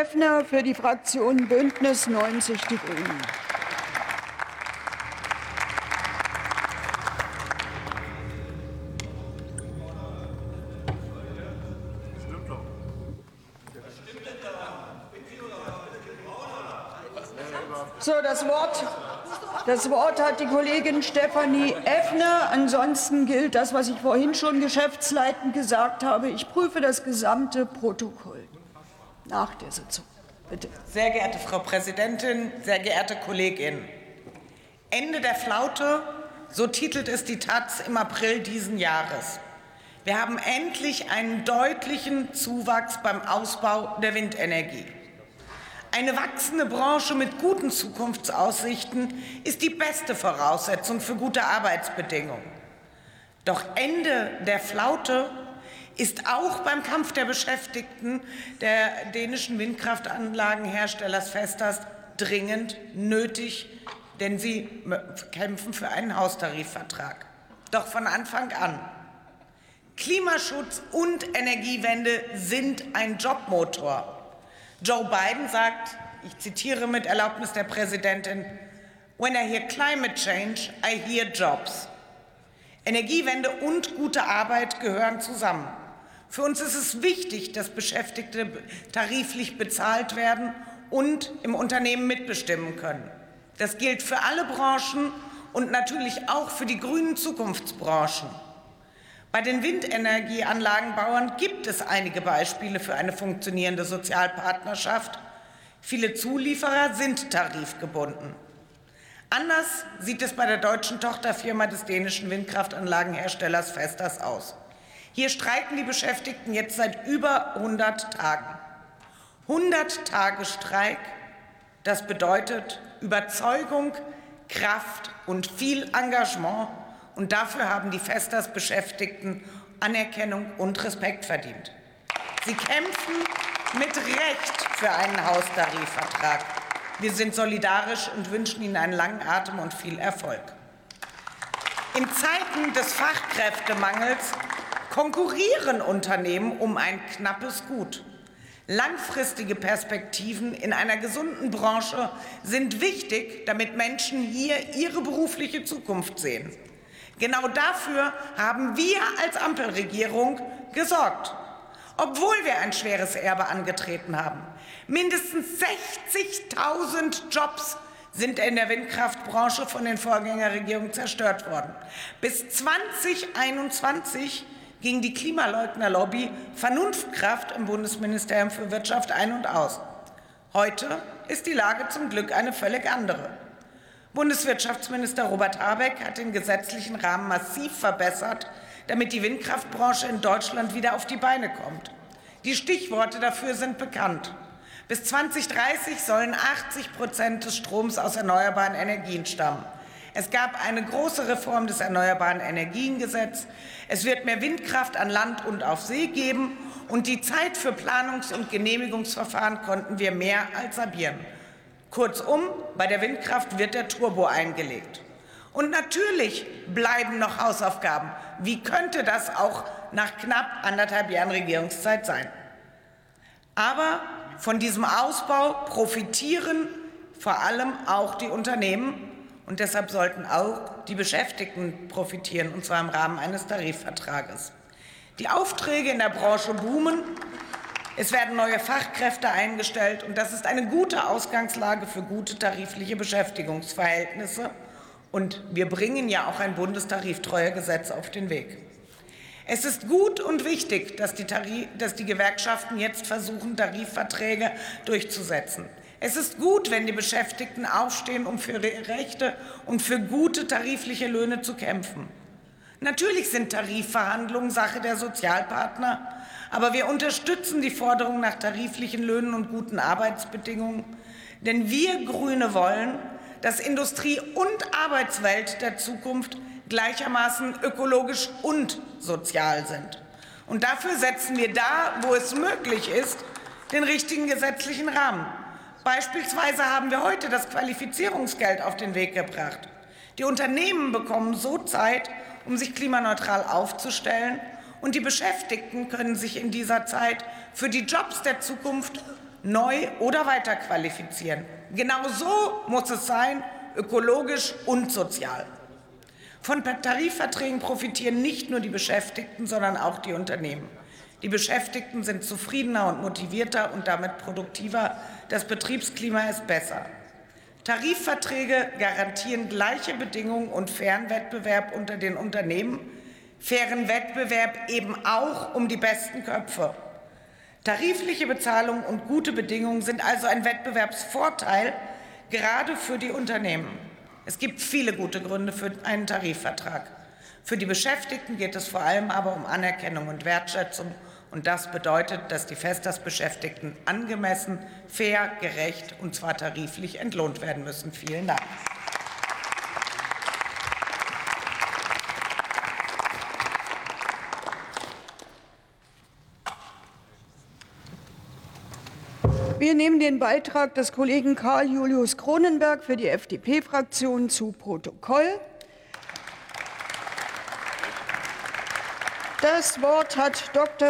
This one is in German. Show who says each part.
Speaker 1: Effner für die Fraktion Bündnis 90 Die Grünen. So, das Wort, das Wort hat die Kollegin Stefanie Effner. Ansonsten gilt das, was ich vorhin schon geschäftsleitend gesagt habe. Ich prüfe das gesamte Protokoll nach der Sitzung. Bitte.
Speaker 2: Sehr geehrte Frau Präsidentin, sehr geehrte Kolleginnen. Ende der Flaute, so titelt es die Taz im April diesen Jahres. Wir haben endlich einen deutlichen Zuwachs beim Ausbau der Windenergie. Eine wachsende Branche mit guten Zukunftsaussichten ist die beste Voraussetzung für gute Arbeitsbedingungen. Doch Ende der Flaute ist auch beim Kampf der Beschäftigten der dänischen Windkraftanlagenherstellers Vestas dringend nötig, denn sie kämpfen für einen Haustarifvertrag. Doch von Anfang an. Klimaschutz und Energiewende sind ein Jobmotor. Joe Biden sagt, ich zitiere mit Erlaubnis der Präsidentin, When I hear climate change, I hear jobs. Energiewende und gute Arbeit gehören zusammen. Für uns ist es wichtig, dass Beschäftigte tariflich bezahlt werden und im Unternehmen mitbestimmen können. Das gilt für alle Branchen und natürlich auch für die grünen Zukunftsbranchen. Bei den Windenergieanlagenbauern gibt es einige Beispiele für eine funktionierende Sozialpartnerschaft. Viele Zulieferer sind tarifgebunden. Anders sieht es bei der deutschen Tochterfirma des dänischen Windkraftanlagenherstellers Vestas aus. Hier streiken die Beschäftigten jetzt seit über 100 Tagen. 100 Tage Streik, das bedeutet Überzeugung, Kraft und viel Engagement und dafür haben die Festas Beschäftigten Anerkennung und Respekt verdient. Sie kämpfen mit Recht für einen Haustarifvertrag. Wir sind solidarisch und wünschen Ihnen einen langen Atem und viel Erfolg. In Zeiten des Fachkräftemangels konkurrieren Unternehmen um ein knappes Gut. Langfristige Perspektiven in einer gesunden Branche sind wichtig, damit Menschen hier ihre berufliche Zukunft sehen. Genau dafür haben wir als Ampelregierung gesorgt, obwohl wir ein schweres Erbe angetreten haben. Mindestens 60.000 Jobs sind in der Windkraftbranche von den Vorgängerregierungen zerstört worden. Bis 2021 ging die Klimaleugnerlobby Vernunftkraft im Bundesministerium für Wirtschaft ein und aus. Heute ist die Lage zum Glück eine völlig andere. Bundeswirtschaftsminister Robert Habeck hat den gesetzlichen Rahmen massiv verbessert, damit die Windkraftbranche in Deutschland wieder auf die Beine kommt. Die Stichworte dafür sind bekannt. Bis 2030 sollen 80 Prozent des Stroms aus erneuerbaren Energien stammen. Es gab eine große Reform des Erneuerbaren Energiengesetzes. Es wird mehr Windkraft an Land und auf See geben. Und die Zeit für Planungs- und Genehmigungsverfahren konnten wir mehr als halbieren. Kurzum, bei der Windkraft wird der Turbo eingelegt. Und natürlich bleiben noch Hausaufgaben. Wie könnte das auch nach knapp anderthalb Jahren Regierungszeit sein? Aber von diesem Ausbau profitieren vor allem auch die Unternehmen. Und deshalb sollten auch die Beschäftigten profitieren, und zwar im Rahmen eines Tarifvertrages. Die Aufträge in der Branche boomen. Es werden neue Fachkräfte eingestellt, und das ist eine gute Ausgangslage für gute tarifliche Beschäftigungsverhältnisse. Und wir bringen ja auch ein Bundestariftreuegesetz auf den Weg. Es ist gut und wichtig, dass die, dass die Gewerkschaften jetzt versuchen, Tarifverträge durchzusetzen. Es ist gut, wenn die Beschäftigten aufstehen, um für ihre Rechte und für gute tarifliche Löhne zu kämpfen. Natürlich sind Tarifverhandlungen Sache der Sozialpartner, aber wir unterstützen die Forderung nach tariflichen Löhnen und guten Arbeitsbedingungen, denn wir Grüne wollen, dass Industrie und Arbeitswelt der Zukunft gleichermaßen ökologisch und sozial sind. Und dafür setzen wir da, wo es möglich ist, den richtigen gesetzlichen Rahmen. Beispielsweise haben wir heute das Qualifizierungsgeld auf den Weg gebracht. Die Unternehmen bekommen so Zeit, um sich klimaneutral aufzustellen und die Beschäftigten können sich in dieser Zeit für die Jobs der Zukunft neu oder weiterqualifizieren. Genau so muss es sein, ökologisch und sozial. Von Tarifverträgen profitieren nicht nur die Beschäftigten, sondern auch die Unternehmen. Die Beschäftigten sind zufriedener und motivierter und damit produktiver. Das Betriebsklima ist besser. Tarifverträge garantieren gleiche Bedingungen und fairen Wettbewerb unter den Unternehmen, fairen Wettbewerb eben auch um die besten Köpfe. Tarifliche Bezahlung und gute Bedingungen sind also ein Wettbewerbsvorteil, gerade für die Unternehmen. Es gibt viele gute Gründe für einen Tarifvertrag. Für die Beschäftigten geht es vor allem aber um Anerkennung und Wertschätzung. Und das bedeutet, dass die Festas-Beschäftigten angemessen, fair, gerecht und zwar tariflich entlohnt werden müssen. Vielen Dank.
Speaker 1: Wir nehmen den Beitrag des Kollegen Karl Julius Kronenberg für die FDP-Fraktion zu Protokoll. Das Wort hat Dr.